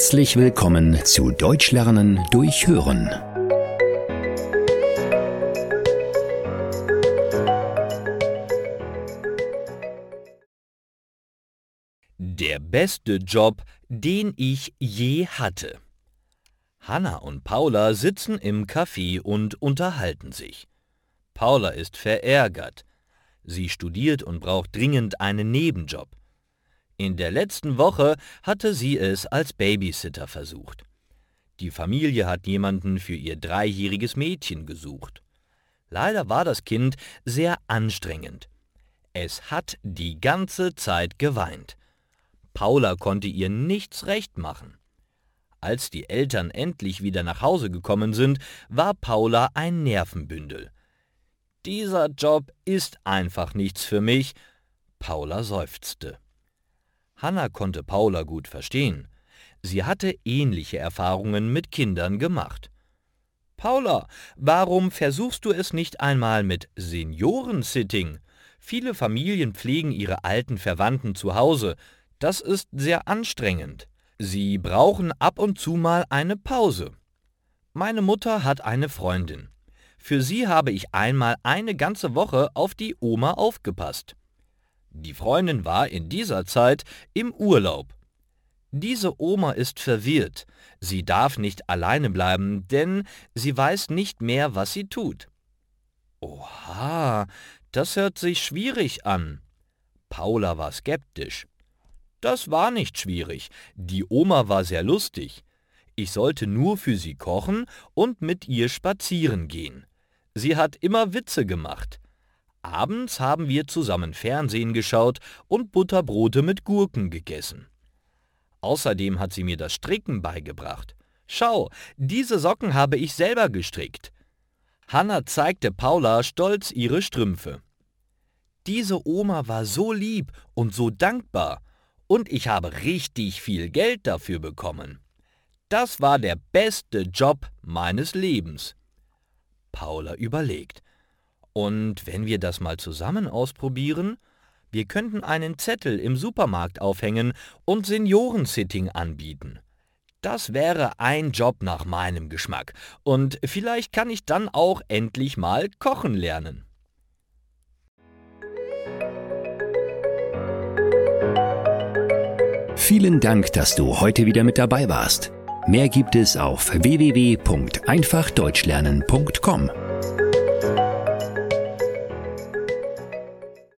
Herzlich willkommen zu Deutsch lernen durch Hören. Der beste Job, den ich je hatte. Hanna und Paula sitzen im Café und unterhalten sich. Paula ist verärgert. Sie studiert und braucht dringend einen Nebenjob. In der letzten Woche hatte sie es als Babysitter versucht. Die Familie hat jemanden für ihr dreijähriges Mädchen gesucht. Leider war das Kind sehr anstrengend. Es hat die ganze Zeit geweint. Paula konnte ihr nichts recht machen. Als die Eltern endlich wieder nach Hause gekommen sind, war Paula ein Nervenbündel. Dieser Job ist einfach nichts für mich. Paula seufzte. Hanna konnte Paula gut verstehen. Sie hatte ähnliche Erfahrungen mit Kindern gemacht. Paula, warum versuchst du es nicht einmal mit Seniorensitting? Viele Familien pflegen ihre alten Verwandten zu Hause. Das ist sehr anstrengend. Sie brauchen ab und zu mal eine Pause. Meine Mutter hat eine Freundin. Für sie habe ich einmal eine ganze Woche auf die Oma aufgepasst. Die Freundin war in dieser Zeit im Urlaub. Diese Oma ist verwirrt. Sie darf nicht alleine bleiben, denn sie weiß nicht mehr, was sie tut. Oha, das hört sich schwierig an. Paula war skeptisch. Das war nicht schwierig. Die Oma war sehr lustig. Ich sollte nur für sie kochen und mit ihr spazieren gehen. Sie hat immer Witze gemacht. Abends haben wir zusammen Fernsehen geschaut und Butterbrote mit Gurken gegessen. Außerdem hat sie mir das Stricken beigebracht. Schau, diese Socken habe ich selber gestrickt. Hanna zeigte Paula stolz ihre Strümpfe. Diese Oma war so lieb und so dankbar, und ich habe richtig viel Geld dafür bekommen. Das war der beste Job meines Lebens. Paula überlegt. Und wenn wir das mal zusammen ausprobieren? Wir könnten einen Zettel im Supermarkt aufhängen und Seniorensitting anbieten. Das wäre ein Job nach meinem Geschmack. Und vielleicht kann ich dann auch endlich mal kochen lernen. Vielen Dank, dass du heute wieder mit dabei warst. Mehr gibt es auf www.einfachdeutschlernen.com.